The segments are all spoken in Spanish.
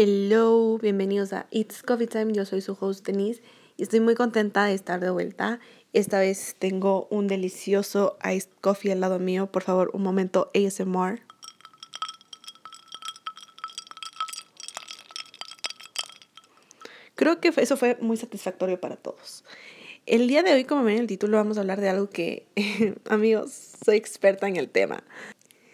Hello, bienvenidos a It's Coffee Time. Yo soy su host Denise y estoy muy contenta de estar de vuelta. Esta vez tengo un delicioso iced coffee al lado mío. Por favor, un momento ASMR. Creo que eso fue muy satisfactorio para todos. El día de hoy, como ven en el título, vamos a hablar de algo que, amigos, soy experta en el tema.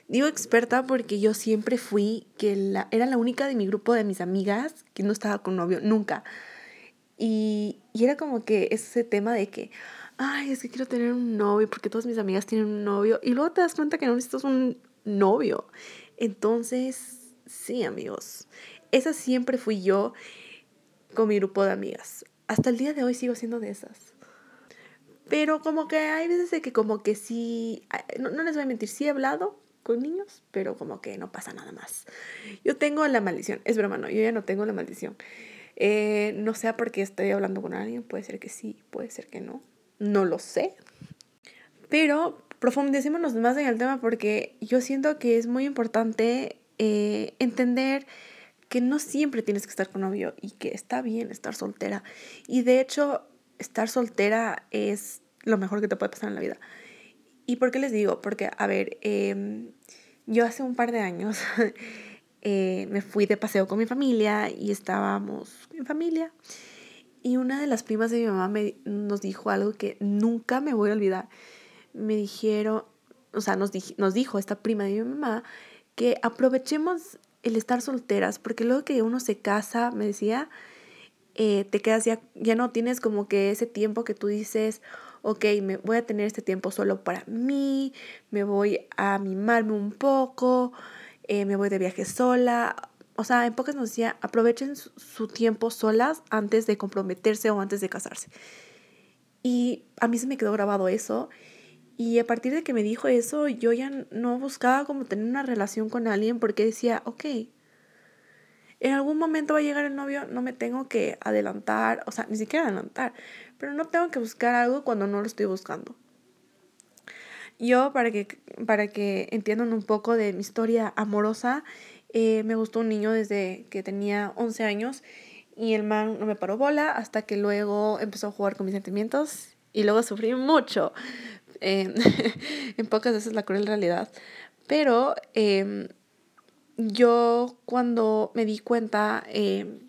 Digo experta porque yo siempre fui que la, era la única de mi grupo de mis amigas que no estaba con novio, nunca. Y, y era como que ese tema de que, ay, es que quiero tener un novio porque todas mis amigas tienen un novio. Y luego te das cuenta que no necesitas un novio. Entonces, sí, amigos, esa siempre fui yo con mi grupo de amigas. Hasta el día de hoy sigo siendo de esas. Pero como que hay veces de que como que sí, no, no les voy a mentir, sí he hablado, con niños, pero como que no pasa nada más. Yo tengo la maldición, es broma, no, yo ya no tengo la maldición. Eh, no sé por qué estoy hablando con alguien, puede ser que sí, puede ser que no, no lo sé. Pero profundicémonos más en el tema porque yo siento que es muy importante eh, entender que no siempre tienes que estar con novio y que está bien estar soltera. Y de hecho, estar soltera es lo mejor que te puede pasar en la vida. ¿Y por qué les digo? Porque, a ver, em, yo hace un par de años eh, me fui de paseo con mi familia y estábamos en familia. Y una de las primas de mi mamá me, nos dijo algo que nunca me voy a olvidar. Me dijeron, o sea, nos, nos dijo esta prima de mi mamá que aprovechemos el estar solteras, porque luego que uno se casa, me decía, eh, te quedas ya, ya no tienes como que ese tiempo que tú dices, ok, me voy a tener este tiempo solo para mí, me voy a mimarme un poco, eh, me voy de viaje sola. O sea, en pocas nos decía, aprovechen su, tiempo solas antes de comprometerse o antes de casarse. Y a mí se me quedó grabado eso. Y a partir de que me dijo eso, yo ya no buscaba como tener una relación con alguien porque decía, ok, en algún momento va a llegar el novio, no me tengo que adelantar, o sea, ni siquiera adelantar, pero no tengo que buscar algo cuando no lo estoy buscando. Yo, para que, para que entiendan un poco de mi historia amorosa, eh, me gustó un niño desde que tenía 11 años y el man no me paró bola hasta que luego empezó a jugar con mis sentimientos y luego sufrí mucho. Eh, en pocas veces la cruel realidad. Pero em, yo cuando me di cuenta em,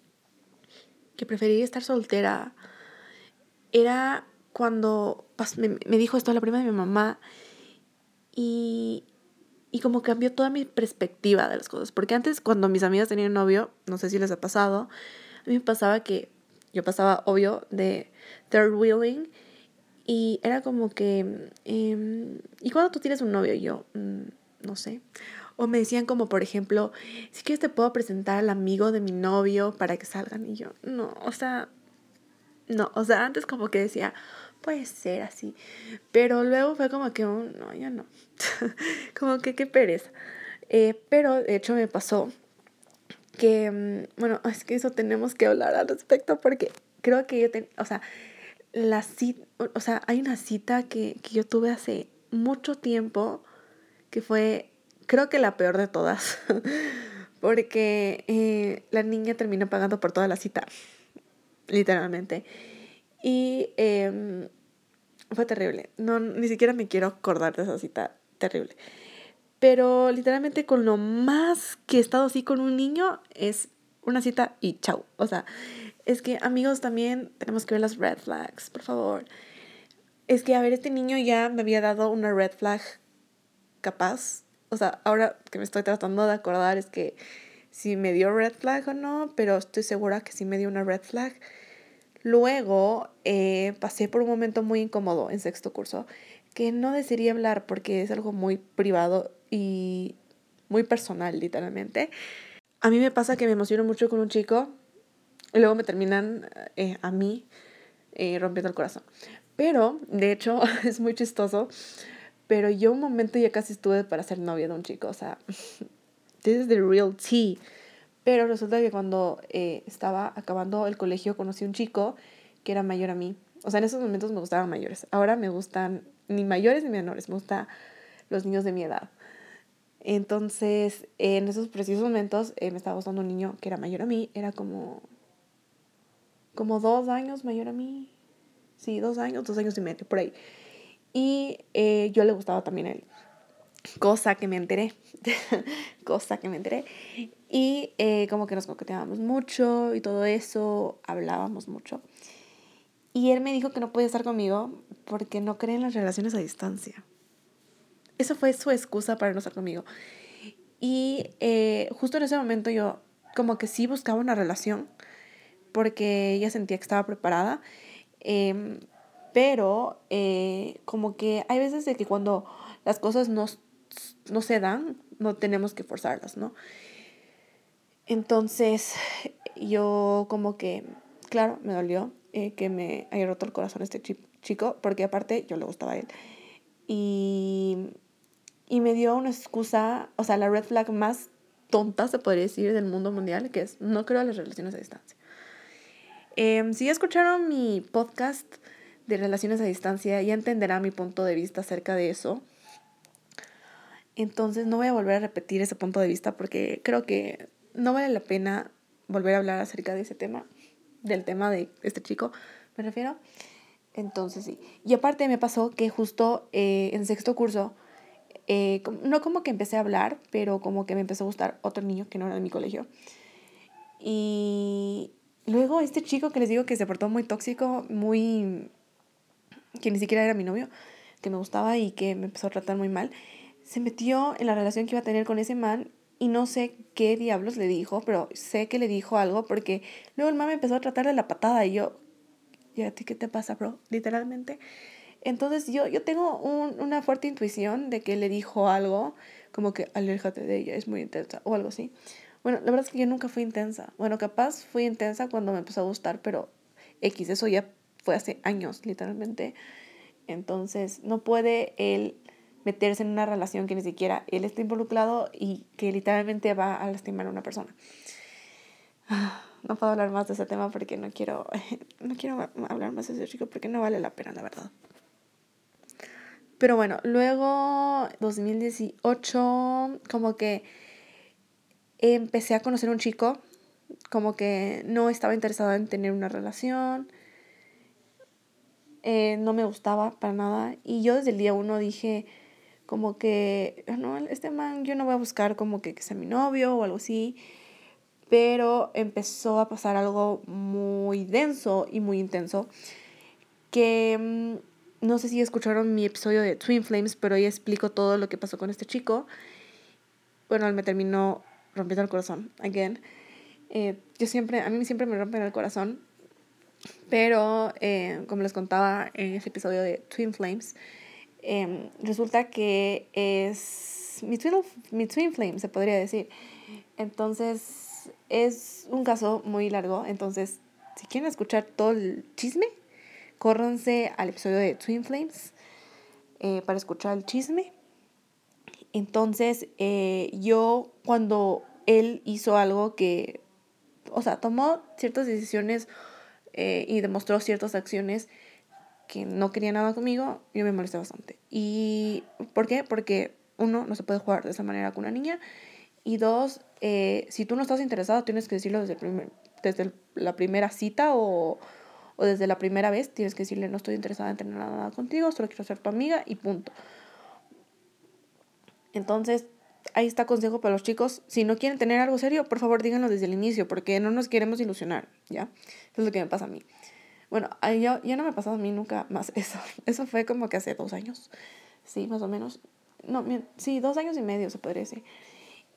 que prefería estar soltera, era cuando me, dijo esto la prima de mi mamá y, y como cambió toda mi perspectiva de las cosas. Porque antes cuando mis amigas tenían novio, no sé si les ha pasado, a mí me pasaba que yo pasaba, obvio, de third wheeling y era como que, em, ¿y cuando tú tienes un novio? yo, mm, no sé. O me decían como, por ejemplo, si quieres te puedo presentar al amigo de mi novio para que salgan. Y yo, no, o sea, no, o sea, antes como que decía, puede ser así. Pero luego fue como que, no, ya no. como que qué pereza. Eh, pero de hecho me pasó que, mm, bueno, es que eso tenemos que hablar al respecto porque creo que yo, ten, o sea, la cita, o sea, hay una cita que, que yo tuve hace mucho tiempo que fue creo que la peor de todas, porque eh, la niña termina pagando por toda la cita, literalmente. Y em, fue terrible. No, ni siquiera me quiero acordar de esa cita terrible. Pero literalmente con lo más que he estado así con un niño es una cita y chau. O sea, es que amigos también tenemos que ver las red flags, por favor. Es que, a ver, este niño ya me había dado una red flag capaz o sea, ahora que me estoy tratando de acordar es que si me dio red flag o no, pero estoy segura que sí me dio una red flag. Luego eh, pasé por un momento muy incómodo en sexto curso que no desearía hablar porque es algo muy privado y muy personal, literalmente. A mí me pasa que me emociono mucho con un chico y luego me terminan eh, a mí eh, rompiendo el corazón. Pero, de hecho, es muy chistoso pero yo un momento ya casi estuve para ser novia de un chico, o sea, this is the real tea. Pero resulta que cuando eh, estaba acabando el colegio conocí un chico que era mayor a mí. O sea, en esos momentos me gustaban mayores. Ahora me gustan ni mayores ni menores, me gustan los niños de mi edad. Entonces, en esos precisos momentos eh, me estaba gustando un niño que era mayor a mí, era como, como dos años mayor a mí. Sí, dos años, dos años y medio, por ahí. Y eh, yo le gustaba también a él. Cosa que me enteré. cosa que me enteré. Y eh, como que nos coqueteábamos mucho y todo eso, hablábamos mucho. Y él me dijo que no podía estar conmigo porque no cree en las relaciones a distancia. Esa fue su excusa para no estar conmigo. Y eh, justo en ese momento yo como que sí buscaba una relación porque ella sentía que estaba preparada. Em, pero eh, como que hay veces de que cuando las cosas no, no se dan, no tenemos que forzarlas, ¿no? Entonces yo como que, claro, me dolió eh, que me haya roto el corazón este chico, porque aparte yo le gustaba a él. Y, y me dio una excusa, o sea, la red flag más tonta, se podría decir, del mundo mundial, que es no creo en las relaciones a distancia. Eh, si ya escucharon mi podcast de relaciones a distancia, ya entenderá mi punto de vista acerca de eso. Entonces no voy a volver a repetir ese punto de vista porque creo que no vale la pena volver a hablar acerca de ese tema del tema de este chico, me refiero. Entonces sí. Y aparte me pasó que justo eh, en sexto curso, eh, no como que empecé a hablar, pero como que me empezó a gustar otro niño que no era de mi colegio. Y luego este chico que les digo que se portó muy tóxico, muy... que ni siquiera era mi novio, que me gustaba y que me empezó a tratar muy mal, se metió en la relación que iba a tener con ese man y no sé qué diablos le dijo, pero sé que le dijo algo porque luego el mame empezó a tratar de la patada y yo, ¿y a ti qué te pasa, bro? Literalmente. Entonces yo, yo tengo un, una fuerte intuición de que le dijo algo, como que aléjate de ella, es muy intensa o algo así. Bueno, la verdad es que yo nunca fui intensa. Bueno, capaz fui intensa cuando me empezó a gustar, pero X, eso ya fue hace años, literalmente. Entonces, no puede él meterse en una relación que ni siquiera él está involucrado y que literalmente va a lastimar a una persona. No puedo hablar más de ese tema porque no quiero, no quiero hablar más de ese chico porque no vale la pena, la verdad. Pero bueno, luego 2018 como que empecé a conocer a un chico, como que no estaba interesada en tener una relación, eh, no me gustaba para nada y yo desde el día uno dije, como que, no, este man yo no voy a buscar como que, que sea mi novio o algo así, pero empezó a pasar algo muy denso y muy intenso, que mm, no sé si escucharon mi episodio de Twin Flames, pero ahí explico todo lo que pasó con este chico. Bueno, él me terminó rompiendo el corazón, again. Eh, yo siempre, a mí siempre me rompen el corazón, pero eh, como les contaba en ese episodio de Twin Flames, Em, resulta que es mi twin, mi twin flame, se podría decir. Entonces, es un caso muy largo. Entonces, si quieren escuchar todo el chisme, córranse al episodio de Twin Flames eh, para escuchar el chisme. Entonces, eh, yo cuando él hizo algo que, o sea, tomó ciertas decisiones eh, y demostró ciertas acciones que no quería nada conmigo, yo me molesté bastante. ¿Y por qué? Porque uno, no se puede jugar de esa manera con una niña. Y dos, eh, si tú no estás interesado, tienes que decirlo desde, primer, desde la primera cita o, o, desde la primera vez. Tienes que decirle, no estoy interesada en tener nada contigo, solo quiero ser tu amiga y punto. Entonces, ahí está consejo para los chicos. Si no quieren tener algo serio, por favor díganlo desde el inicio, porque no nos queremos ilusionar, ¿ya? Eso es lo que me pasa a mí. Bueno, ya, ya no me ha pasado a mí nunca más eso. Eso fue como que hace dos años. Sí, más o menos. No, sí, dos años y medio se podría decir.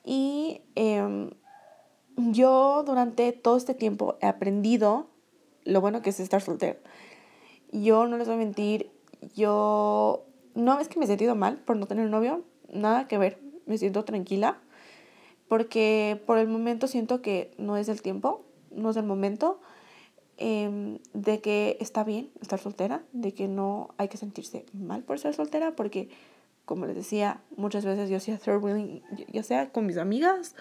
Y em, yo durante todo este tiempo he aprendido lo bueno que es estar soltero. Yo no les voy a mentir, yo no es que me he sentido mal por no tener novio, nada que ver, me siento tranquila porque por el momento siento que no es el tiempo, no es el momento Em, de que está bien estar soltera, de que no hay que sentirse mal por ser soltera, porque, como les decía, muchas veces yo hacía third wheeling, ya sea con mis amigas,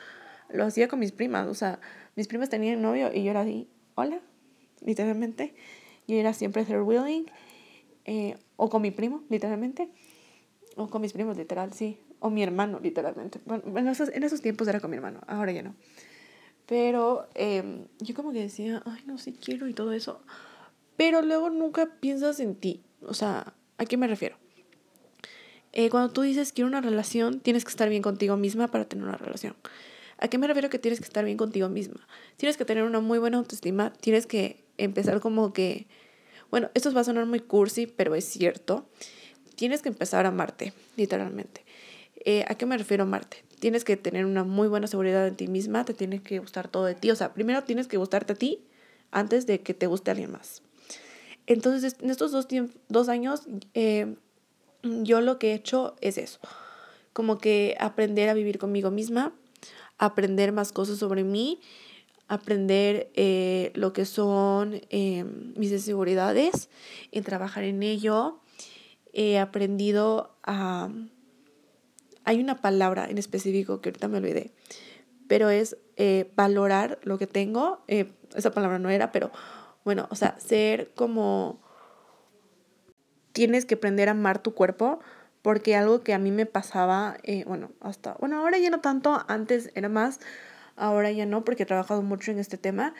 lo hacía con mis primas, o sea, mis primas tenían novio y yo era así, hola, literalmente, yo era siempre third wheeling, eh, o con mi primo, literalmente, o con mis primos, literal, sí, o mi hermano, literalmente. Bueno, en esos, en esos tiempos era con mi hermano, ahora ya no. Pero em, yo como que decía, ay, no, sí quiero y todo eso. Pero luego nunca piensas en ti. O sea, ¿a qué me refiero? Eh, cuando tú dices quiero una relación, tienes que estar bien contigo misma para tener una relación. ¿A qué me refiero que tienes que estar bien contigo misma? Tienes que tener una muy buena autoestima, tienes que empezar como que, bueno, esto va a sonar muy cursi, pero es cierto. Tienes que empezar a amarte, literalmente. Eh, ¿A qué me refiero a amarte? tienes que tener una muy buena seguridad en ti misma, te tiene que gustar todo de ti. O sea, primero tienes que gustarte a ti antes de que te guste alguien más. Entonces, en estos dos, dos años, eh, yo lo que he hecho es eso. Como que aprender a vivir conmigo misma, aprender más cosas sobre mí, aprender eh, lo que son mis inseguridades, en trabajar en ello. He aprendido a hay una palabra en específico que ahorita me olvidé, pero es eh, valorar lo que tengo. Eh, esa palabra no era, pero bueno, o sea, ser como... Tienes que aprender a amar tu cuerpo porque algo que a mí me pasaba, eh, bueno, hasta, bueno, ahora ya no tanto, antes era más, ahora ya no, porque he trabajado mucho en este tema,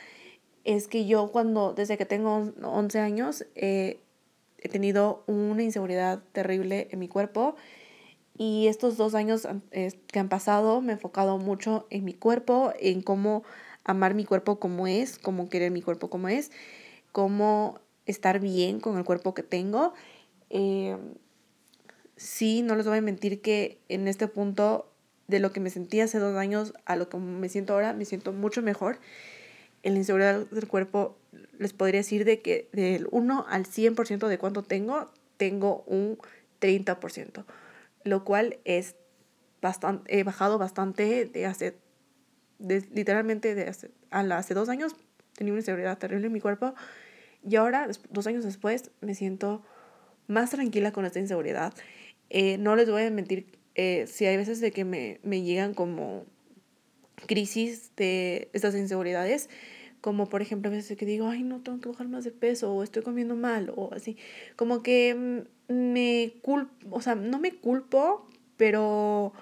es que yo cuando, desde que tengo 11 años, he tenido una inseguridad terrible en mi cuerpo y estos dos años que han pasado me he enfocado mucho en mi cuerpo, en cómo amar mi cuerpo como es, cómo querer mi cuerpo como es, cómo estar bien con el cuerpo que tengo. Eh, sí, no les voy a mentir que en este punto de lo que me sentí hace dos años a lo que me siento ahora, me siento mucho mejor. En la inseguridad del cuerpo les podría decir de que del 1 al 100% de cuánto tengo, tengo un 30% lo cual es bastante, he bajado bastante de hace, literalmente de hace, hace dos años tenía una inseguridad terrible en mi cuerpo y ahora, dos años después, me siento más tranquila con esta inseguridad. Eh, no les voy a mentir, eh, si hay veces de que me, me llegan como crisis de estas inseguridades, como por ejemplo a veces que digo, ay, no, tengo que bajar más de peso, o estoy comiendo mal, o así, como que me culpo, o sea, no me culpo, pero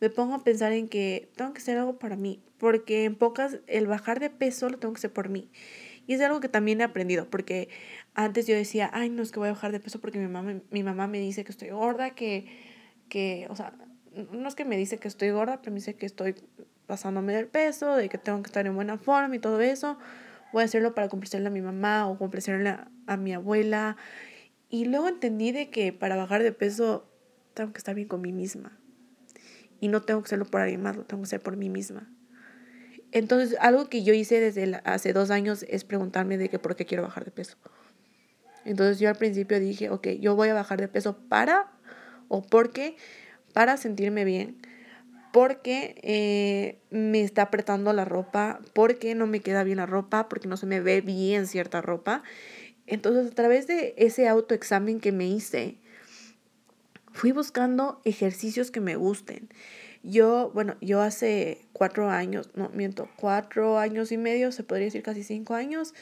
me pongo a pensar en que tengo que hacer algo para mí, porque en pocas, el bajar de peso lo tengo que hacer por mí. Y es algo que también he aprendido, porque antes yo decía, ay, no es que voy a bajar de peso porque mi mamá, mi mamá me dice que estoy gorda, que, que, o sea, no es que me dice que estoy gorda, pero me dice que estoy pasándome del peso, de que tengo que estar en buena forma y todo eso. Voy a hacerlo para complacerle a mi mamá o complacerle a, mi abuela. Y luego entendí de que para bajar de peso tengo que estar bien con mí misma. Y no tengo que hacerlo por alguien más, lo tengo que hacer por mí misma. Entonces, algo que yo hice desde hace dos años es preguntarme de que por qué quiero bajar de peso. Entonces yo al principio dije, ok, yo voy a bajar de peso para o porque, para sentirme bien, porque eh, me está apretando la ropa, porque no me queda bien la ropa, porque no se me ve bien cierta ropa. Entonces, a través de ese autoexamen que me hice, fui buscando ejercicios que me gusten. Yo, bueno, yo hace cuatro años, no miento, cuatro años y medio, se podría decir casi cinco años,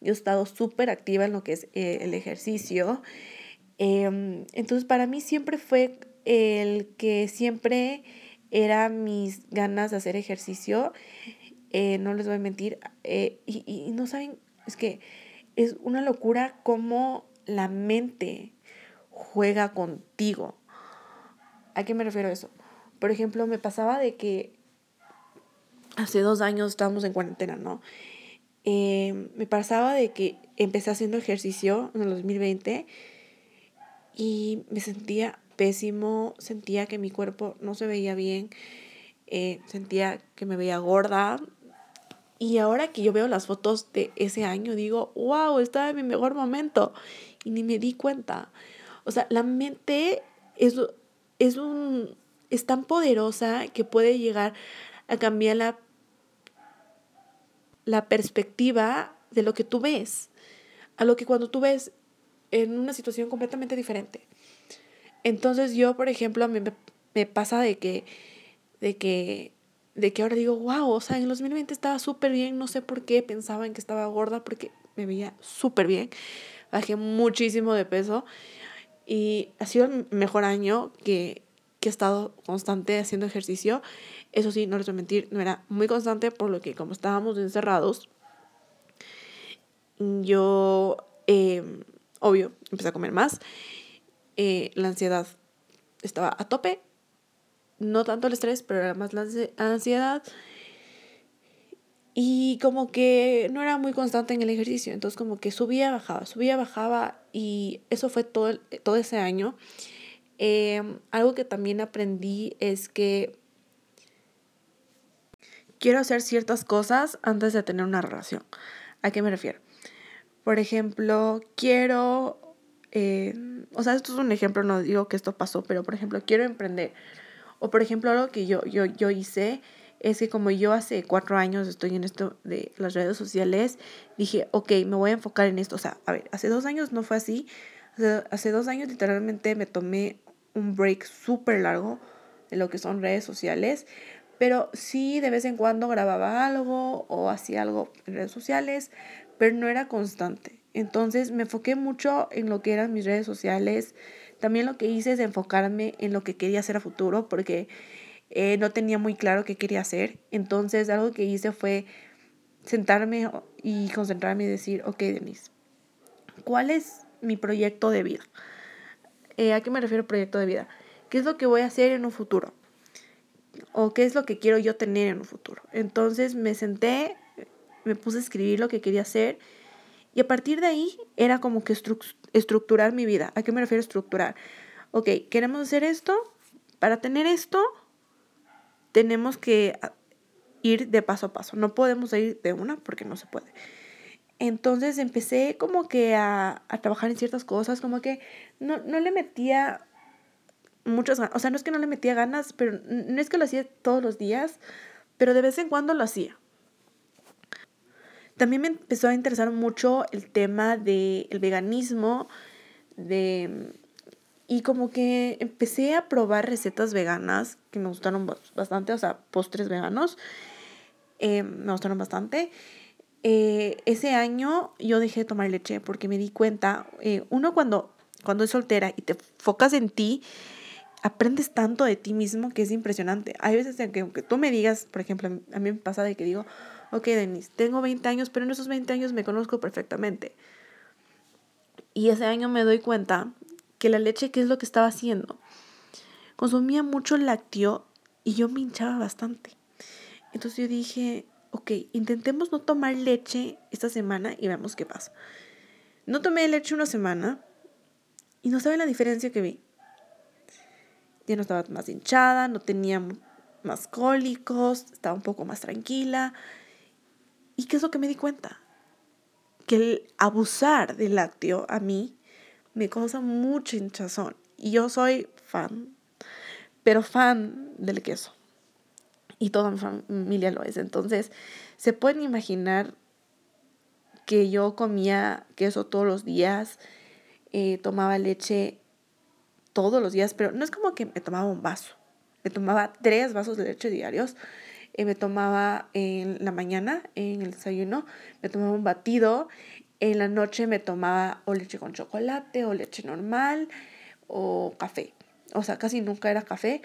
yo he estado súper activa en lo que es eh, el ejercicio. Em, entonces, para mí siempre fue el que siempre era mis ganas de hacer ejercicio. Eh, no les voy a mentir. Eh, y, y, no saben, es que es una locura cómo la mente juega contigo. ¿A qué me refiero a eso? Por ejemplo, me pasaba de que hace dos años estábamos en cuarentena, ¿no? Eh, me pasaba de que empecé haciendo ejercicio en el 2020 y me sentía pésimo, sentía que mi cuerpo no se veía bien, eh, sentía que me veía gorda. Y ahora que yo veo las fotos de ese año, digo, wow, estaba en mi mejor momento. Y ni me di cuenta. O sea, la mente es, es, un, es tan poderosa que puede llegar a cambiar la, la perspectiva de lo que tú ves. A lo que cuando tú ves en una situación completamente diferente. Entonces yo, por ejemplo, me, me pasa de que, de que, de que ahora digo, wow, o sea, en el 2020 estaba súper bien, no sé por qué pensaba en que estaba gorda porque me veía súper bien, bajé muchísimo de peso y ha sido el mejor año que, que he estado constante haciendo ejercicio. Eso sí, no les voy a mentir, no era muy constante, por lo que como estábamos encerrados, yo, em, obvio, empecé a comer más. Eh, la ansiedad estaba a tope. No tanto el estrés, pero era más la ansiedad. Y como que no era muy constante en el ejercicio. Entonces como que subía, bajaba, subía, bajaba. Y eso fue todo, todo ese año. Em, algo que también aprendí es que quiero hacer ciertas cosas antes de tener una relación. ¿A qué me refiero? Por ejemplo, quiero, eh, o sea, esto es un ejemplo, no digo que esto pasó, pero por ejemplo, quiero emprender. O por ejemplo, algo que yo, yo, yo hice es que como yo hace cuatro años estoy en esto de las redes sociales, dije, ok, me voy a enfocar en esto. O sea, a ver, hace dos años no fue así. Hace, hace dos años literalmente me tomé un break súper largo de lo que son redes sociales, pero sí de vez en cuando grababa algo o hacía algo en redes sociales, pero no era constante. Entonces me enfoqué mucho en lo que eran mis redes sociales. También lo que hice es enfocarme en lo que quería hacer a futuro porque eh, no tenía muy claro qué quería hacer. Entonces algo que hice fue sentarme y concentrarme y decir, ok, Denise, ¿cuál es mi proyecto de vida? Eh, ¿A qué me refiero proyecto de vida? ¿Qué es lo que voy a hacer en un futuro? ¿O qué es lo que quiero yo tener en un futuro? Entonces me senté me puse a escribir lo que quería hacer y a partir de ahí era como que estructurar mi vida. ¿A qué me refiero estructurar? Ok, queremos hacer esto. Para tener esto, tenemos que ir de paso a paso. No podemos ir de una porque no se puede. Entonces empecé como que a, a trabajar en ciertas cosas, como que no, no le metía muchas ganas. O sea, no es que no le metía ganas, pero no es que lo hacía todos los días, pero de vez en cuando lo hacía. También me empezó a interesar mucho el tema del veganismo, de, y como que empecé a probar recetas veganas que me gustaron bastante, o sea, postres veganos, eh, me gustaron bastante. Eh, ese año yo dejé de tomar leche porque me di cuenta, eh, uno cuando, cuando es soltera y te enfocas en ti, aprendes tanto de ti mismo que es impresionante. Hay veces en que aunque tú me digas, por ejemplo, a mí me pasa de que digo, ok, Denise, tengo 20 años, pero en esos 20 años me conozco perfectamente. Y ese año me doy cuenta que la leche, ¿qué es lo que estaba haciendo? Consumía mucho lácteo y yo me hinchaba bastante. Entonces yo dije, ok, intentemos no tomar leche esta semana y veamos qué pasa. No tomé leche una semana y no saben la diferencia que vi. Ya no estaba más hinchada, no tenía más cólicos, estaba un poco más tranquila. ¿Y qué es lo que me di cuenta? Que el abusar del lácteo a mí me causa mucha hinchazón. Y yo soy fan, pero fan del queso. Y toda mi familia lo es. Entonces, se pueden imaginar que yo comía queso todos los días, eh, tomaba leche todos los días, pero no es como que me tomaba un vaso. Me tomaba tres vasos de leche diarios eh, me tomaba en la mañana, en el desayuno, me tomaba un batido, en la noche me tomaba o leche con chocolate o leche normal o café. O sea, casi nunca era café.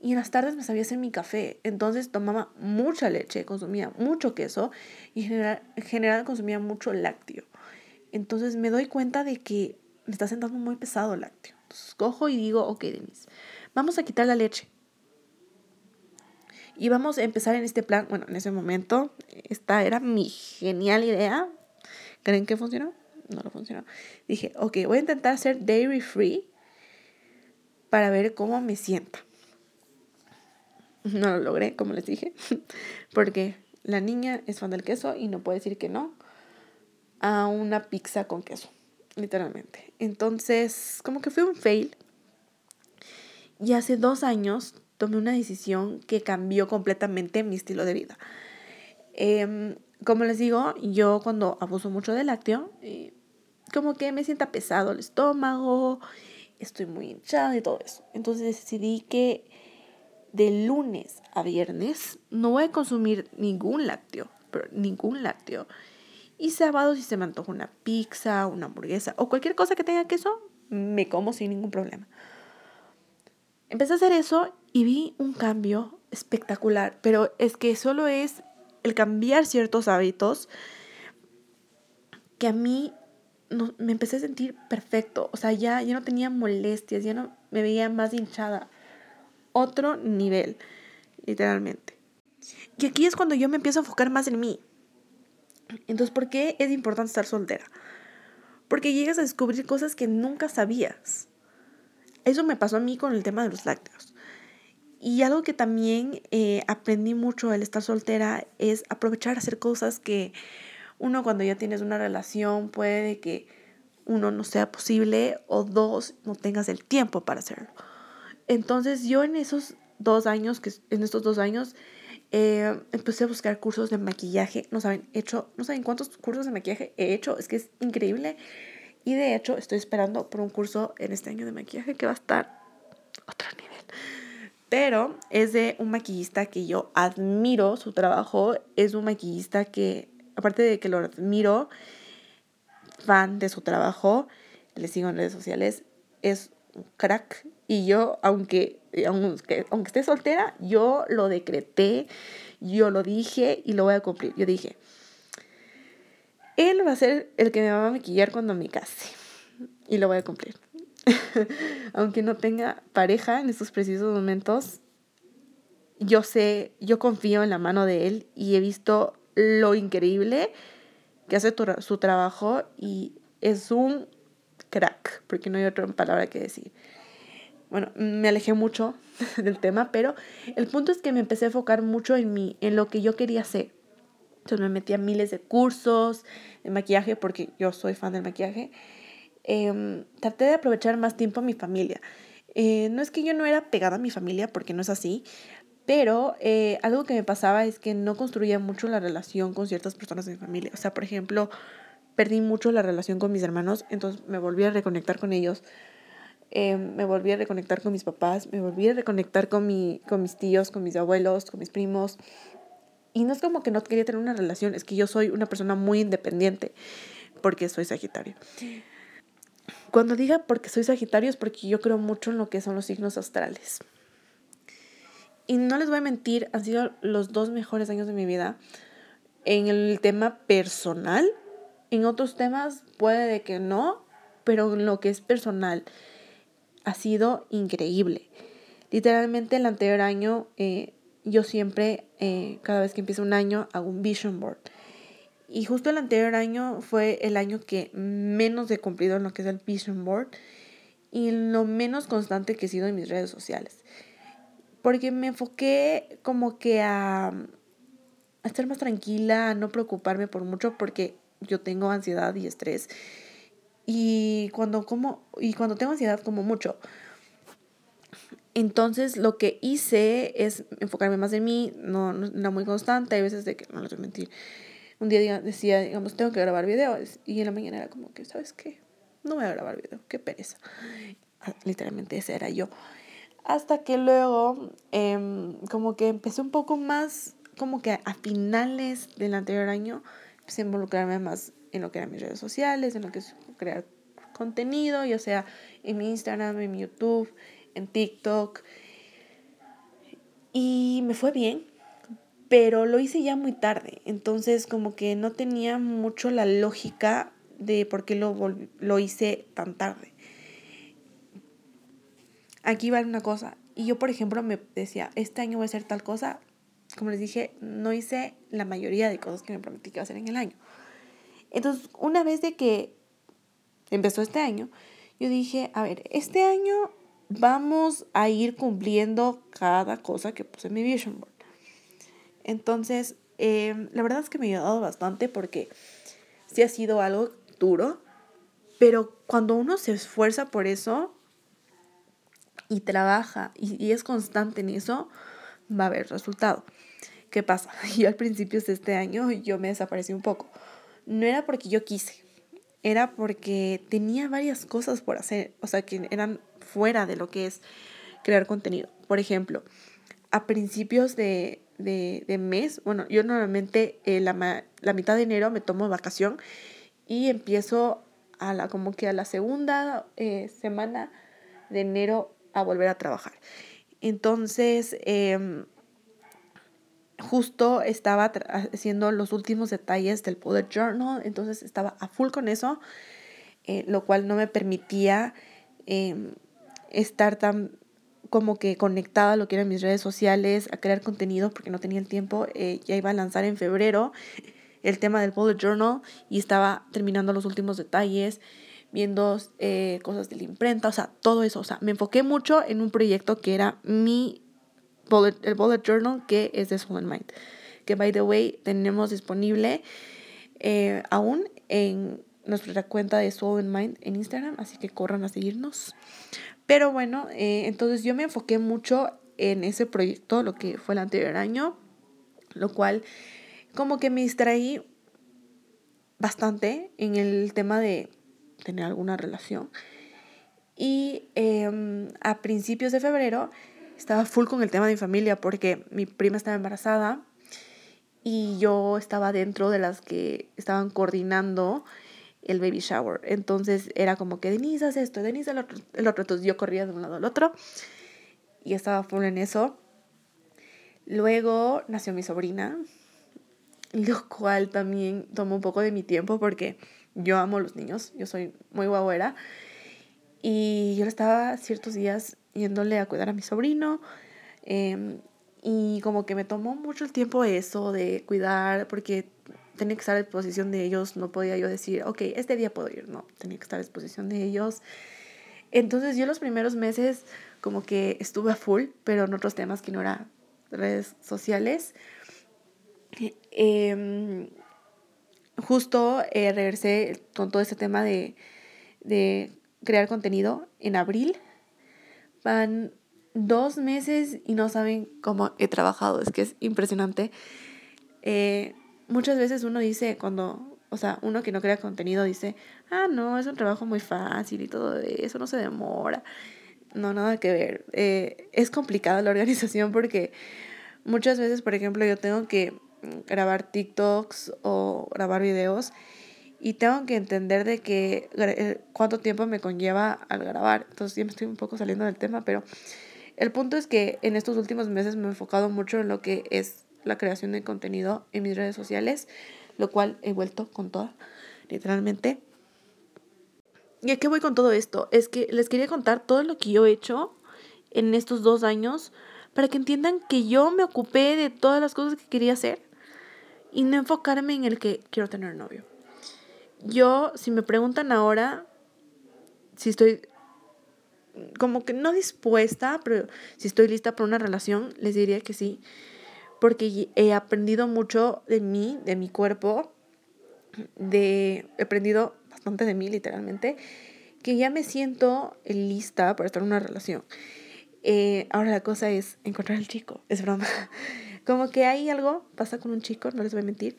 Y en las tardes me sabía hacer mi café. Entonces tomaba mucha leche, consumía mucho queso y en general, en general consumía mucho lácteo. Entonces me doy cuenta de que me está sentando muy pesado el lácteo. Entonces cojo y digo, ok, Denise, vamos a quitar la leche. Y vamos a empezar en este plan. Bueno, en ese momento, esta era mi genial idea. ¿Creen que funcionó? No lo funcionó. Dije, ok, voy a intentar hacer dairy free para ver cómo me sienta. No lo logré, como les dije, porque la niña es fan del queso y no puede decir que no a una pizza con queso, literalmente. Entonces, como que fue un fail. Y hace dos años tomé una decisión que cambió completamente mi estilo de vida. Em, como les digo, yo cuando abuso mucho de lácteo, eh, como que me sienta pesado el estómago, estoy muy hinchada y todo eso. Entonces decidí que de lunes a viernes no voy a consumir ningún lácteo, pero ningún lácteo. Y sábado si se me antoja una pizza, una hamburguesa o cualquier cosa que tenga queso, me como sin ningún problema. Empecé a hacer eso y vi un cambio espectacular, pero es que solo es el cambiar ciertos hábitos que a mí no, me empecé a sentir perfecto, o sea, ya, ya no tenía molestias, ya no me veía más hinchada, otro nivel, literalmente. Y aquí es cuando yo me empiezo a enfocar más en mí. Entonces, ¿por qué es importante estar soltera? Porque llegas a descubrir cosas que nunca sabías. Eso me pasó a mí con el tema de los lácteos. Y algo que también eh, aprendí mucho al estar soltera es aprovechar hacer cosas que uno cuando ya tienes una relación puede que uno no sea posible o dos no tengas el tiempo para hacerlo. Entonces yo en esos dos años, que en estos dos años, eh, empecé a buscar cursos de maquillaje. No saben, hecho, no saben cuántos cursos de maquillaje he hecho. Es que es increíble. Y de hecho, estoy esperando por un curso en este año de maquillaje que va a estar otro nivel. Pero es de un maquillista que yo admiro su trabajo. Es un maquillista que, aparte de que lo admiro, fan de su trabajo, le sigo en redes sociales, es un crack. Y yo, aunque, aunque, aunque esté soltera, yo lo decreté, yo lo dije y lo voy a cumplir. Yo dije, él va a ser el que me va a maquillar cuando me case. Y lo voy a cumplir. Aunque no tenga pareja en estos precisos momentos, yo sé, yo confío en la mano de él y he visto lo increíble que hace su trabajo y es un crack, porque no hay otra palabra que decir. Bueno, me alejé mucho del tema, pero el punto es que me empecé a enfocar mucho en mí, en lo que yo quería hacer. Entonces me metí a miles de cursos de maquillaje porque yo soy fan del maquillaje. Em, traté de aprovechar más tiempo a mi familia. Eh, no es que yo no era pegada a mi familia porque no es así, pero eh, algo que me pasaba es que no construía mucho la relación con ciertas personas de mi familia. O sea, por ejemplo, perdí mucho la relación con mis hermanos, entonces me volví a reconectar con ellos. Em, me volví a reconectar con mis papás, me volví a reconectar con, mi, con mis tíos, con mis abuelos, con mis primos, y no es como que no quería tener una relación, es que yo soy una persona muy independiente porque soy Sagitario. Cuando diga porque soy Sagitario es porque yo creo mucho en lo que son los signos astrales. Y no les voy a mentir, han sido los dos mejores años de mi vida en el tema personal. En otros temas puede de que no, pero en lo que es personal ha sido increíble. Literalmente el anterior año eh, yo siempre, eh, cada vez que empiezo un año, hago un vision board. Y justo el anterior año fue el año que menos he cumplido en lo que es el vision board y lo menos constante que he sido en mis redes sociales. Porque me enfoqué como que a, a estar más tranquila, a no preocuparme por mucho porque yo tengo ansiedad y estrés. Y cuando como y cuando tengo ansiedad como mucho. Entonces lo que hice es enfocarme más en mí, no, no era muy constante, hay veces de que, no les voy a mentir, un día decía, digamos, tengo que grabar videos y en la mañana era como que, ¿sabes qué? No voy a grabar video, qué pereza. Ah, literalmente ese era yo. Hasta que luego, em, como que empecé un poco más, como que a finales del anterior año, empecé a involucrarme más en lo que eran mis redes sociales, en lo que es crear contenido, ya sea en mi Instagram, en mi YouTube, en TikTok. Y me fue bien, pero lo hice ya muy tarde. Entonces como que no tenía mucho la lógica de por qué lo, lo hice tan tarde. Aquí va una cosa. Y yo, por ejemplo, me decía, este año voy a hacer tal cosa. Como les dije, no hice la mayoría de cosas que me prometí que iba a hacer en el año. Entonces, una vez de que empezó este año, yo dije, a ver, este año vamos a ir cumpliendo cada cosa que puse en mi vision board. Entonces, em, la verdad es que me ha ayudado bastante porque sí ha sido algo duro, pero cuando uno se esfuerza por eso y trabaja y, y es constante en eso, va a haber resultado. ¿Qué pasa? Yo al principio de este año yo me desaparecí un poco. No era porque yo quise, era porque tenía varias cosas por hacer, o sea, que eran fuera de lo que es crear contenido. Por ejemplo, a principios de, mes, bueno, yo normalmente eh, la, la, mitad de enero me tomo vacación y empiezo a la, como que a la segunda eh, semana de enero a volver a trabajar. Entonces, em, justo estaba haciendo los últimos detalles del bullet journal, entonces estaba a full con eso, eh, lo cual no me permitía em, estar tan como que conectada a lo que eran mis redes sociales, a crear contenido porque no tenía el tiempo. Eh, ya iba a lanzar en febrero el tema del bullet journal y estaba terminando los últimos detalles, viendo eh, cosas de la imprenta, o sea, todo eso. O sea, me enfoqué mucho en un proyecto que era mi bullet, el bullet journal que es de Soul Mind. Que, by the way, tenemos disponible eh, aún en nuestra cuenta de Soul Mind en Instagram, así que corran a seguirnos. Pero bueno, eh, entonces yo me enfoqué mucho en ese proyecto, lo que fue el anterior año, lo cual como que me distraí bastante en el tema de tener alguna relación. Y em, a principios de febrero estaba full con el tema de mi familia porque mi prima estaba embarazada y yo estaba dentro de las que estaban coordinando el baby shower. Entonces era como que Denise hace esto, Denise el otro, el otro. Entonces yo corría de un lado al otro y estaba full en eso. Luego nació mi sobrina, lo cual también tomó un poco de mi tiempo porque yo amo los niños, yo soy muy guaguera. Y yo estaba ciertos días yéndole a cuidar a mi sobrino. Em, y como que me tomó mucho el tiempo eso de cuidar, porque tenía que estar a disposición de ellos, no podía yo decir, ok, este día puedo ir, no, tenía que estar a disposición de ellos. Entonces yo los primeros meses como que estuve a full, pero en otros temas que no eran redes sociales. Em, justo eh, regresé con todo este tema de, de crear contenido en abril. Van dos meses y no saben cómo he trabajado, es que es impresionante. Eh, muchas veces uno dice cuando, o sea, uno que no crea contenido dice, ah, no, es un trabajo muy fácil y todo eso, no se demora. No, nada que ver. Eh, es complicada la organización porque muchas veces, por ejemplo, yo tengo que grabar TikToks o grabar videos y tengo que entender de que eh, cuánto tiempo me conlleva al grabar. Entonces ya me estoy un poco saliendo del tema, pero el punto es que en estos últimos meses me he enfocado mucho en lo que es la creación de contenido en mis redes sociales, lo cual he vuelto con toda, literalmente. ¿Y a qué voy con todo esto? Es que les quería contar todo lo que yo he hecho en estos dos años para que entiendan que yo me ocupé de todas las cosas que quería hacer y no enfocarme en el que quiero tener novio. Yo, si me preguntan ahora si estoy como que no dispuesta, pero si estoy lista para una relación, les diría que sí porque he aprendido mucho de mí, de mi cuerpo, de, he aprendido bastante de mí literalmente, que ya me siento lista para estar en una relación. Eh, ahora la cosa es encontrar al chico, es broma. Como que hay algo, pasa con un chico, no les voy a mentir,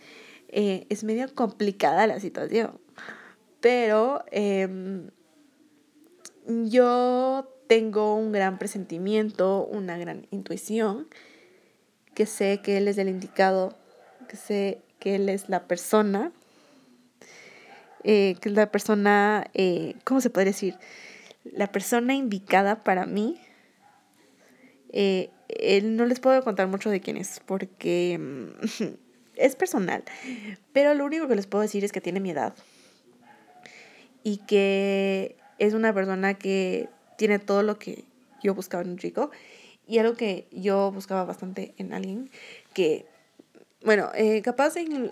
eh, es medio complicada la situación, pero em, yo tengo un gran presentimiento, una gran intuición que sé que Él es el indicado, que sé que Él es la persona, eh, que es la persona, eh, ¿cómo se podría decir? La persona indicada para mí. Eh, no les puedo contar mucho de quién es, porque mm, es personal, pero lo único que les puedo decir es que tiene mi edad y que es una persona que tiene todo lo que yo buscaba en un chico y algo que yo buscaba bastante en alguien que, bueno, eh, capaz en,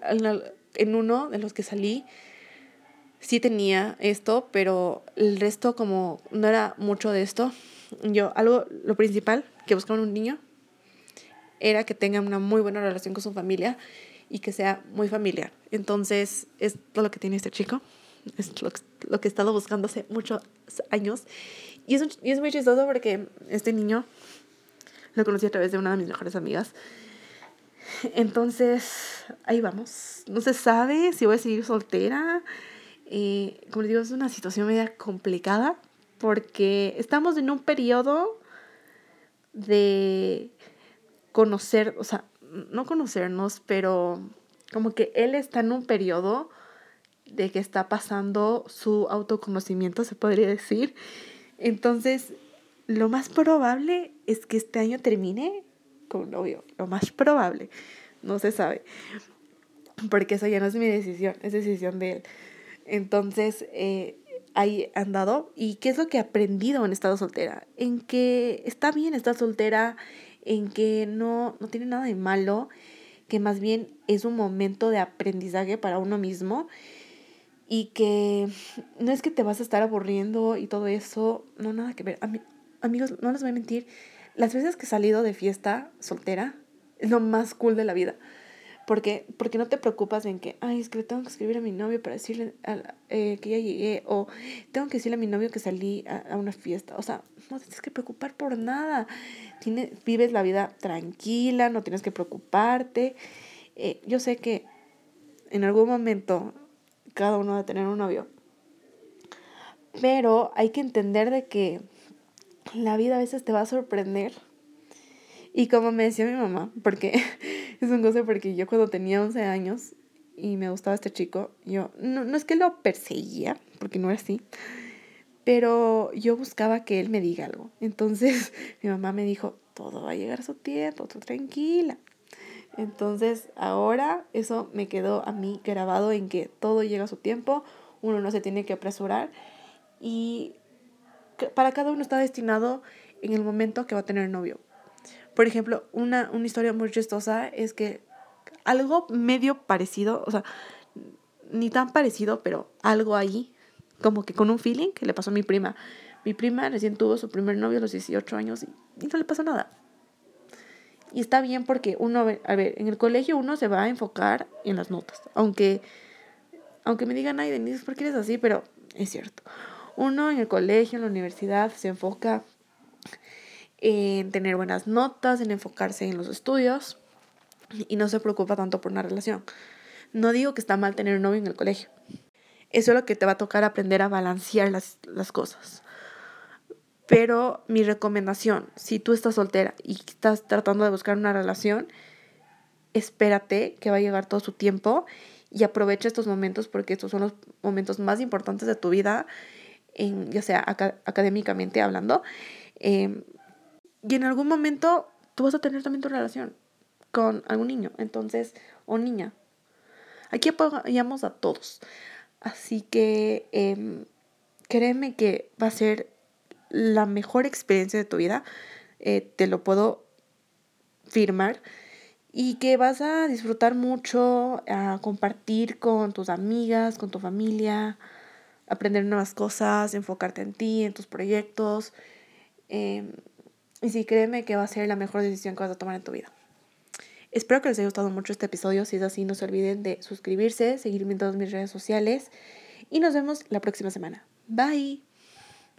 en, uno de los que salí sí tenía esto, pero el resto como no era mucho de esto. Yo, algo, lo principal que buscaba en un niño era que tenga una muy buena relación con su familia y que sea muy familiar. Entonces, es todo lo que tiene este chico. Es lo, lo que he estado buscando hace muchos años. Y es, y es muy chistoso porque este niño lo conocí a través de una de mis mejores amigas. Entonces, ahí vamos. No se sabe si voy a seguir soltera. Eh, como les digo, es una situación media complicada porque estamos en un periodo de conocer, o sea, no conocernos, pero como que él está en un periodo de que está pasando su autoconocimiento, se podría decir. Entonces, lo más probable es que este año termine con un novio. Lo más probable. No se sabe. Porque eso ya no es mi decisión, es decisión de él. Entonces, eh, ahí han dado. ¿Y qué es lo que he aprendido en estado soltera? En que está bien estar soltera, en que no, no tiene nada de malo, que más bien es un momento de aprendizaje para uno mismo y que no es que te vas a estar aburriendo y todo eso, no, nada que ver. Amigos, no les voy a mentir, las veces que he salido de fiesta soltera es lo más cool de la vida. Porque, porque no te preocupas en que, ay, es que tengo que escribir a mi novio para decirle eh, que ya llegué, o tengo que decirle a mi novio que salí a, una fiesta. O sea, no tienes que preocupar por nada. Vives la vida tranquila, no tienes que preocuparte. Eh, yo sé que en algún momento cada uno va a tener un novio, pero hay que entender de que la vida a veces te va a sorprender. Y como me decía mi mamá, porque es un goce porque yo cuando tenía 11 años y me gustaba este chico, yo no, no es que lo perseguía, porque no era así, pero yo buscaba que él me diga algo. Entonces mi mamá me dijo, todo va a llegar a su tiempo, tú tranquila. Entonces ahora eso me quedó a mí grabado en que todo llega a su tiempo, uno no se tiene que apresurar y para cada uno está destinado en el momento que va a tener novio. Por ejemplo, una, una historia muy chistosa es que algo medio parecido, o sea, ni tan parecido, pero algo ahí, como que con un feeling que le pasó a mi prima. Mi prima recién tuvo su primer novio a los 18 años y, no le pasó nada. Y está bien porque uno, a ver, en el colegio uno se va a enfocar en las notas. Aunque, aunque me digan, ay, Denise, ¿por qué eres así? Pero es cierto. Uno en el colegio, en la universidad, se enfoca en tener buenas notas, en enfocarse en los estudios y no se preocupa tanto por una relación. No digo que está mal tener un novio en el colegio. Eso es lo que te va a tocar aprender a balancear las, las cosas. Pero mi recomendación, si tú estás soltera y estás tratando de buscar una relación, espérate que va a llegar todo su tiempo y aprovecha estos momentos porque estos son los momentos más importantes de tu vida, en, ya sea académicamente hablando. Em, y en algún momento tú vas a tener también tu relación con algún niño, entonces, o niña. Aquí apoyamos a todos. Así que eh, créeme que va a ser la mejor experiencia de tu vida. Eh, te lo puedo firmar. Y que vas a disfrutar mucho, a compartir con tus amigas, con tu familia, aprender nuevas cosas, enfocarte en ti, en tus proyectos. Eh, y sí, créeme que va a ser la mejor decisión que vas a tomar en tu vida. Espero que les haya gustado mucho este episodio. Si es así, no se olviden de suscribirse, seguirme en todas mis redes sociales y nos vemos la próxima semana. Bye.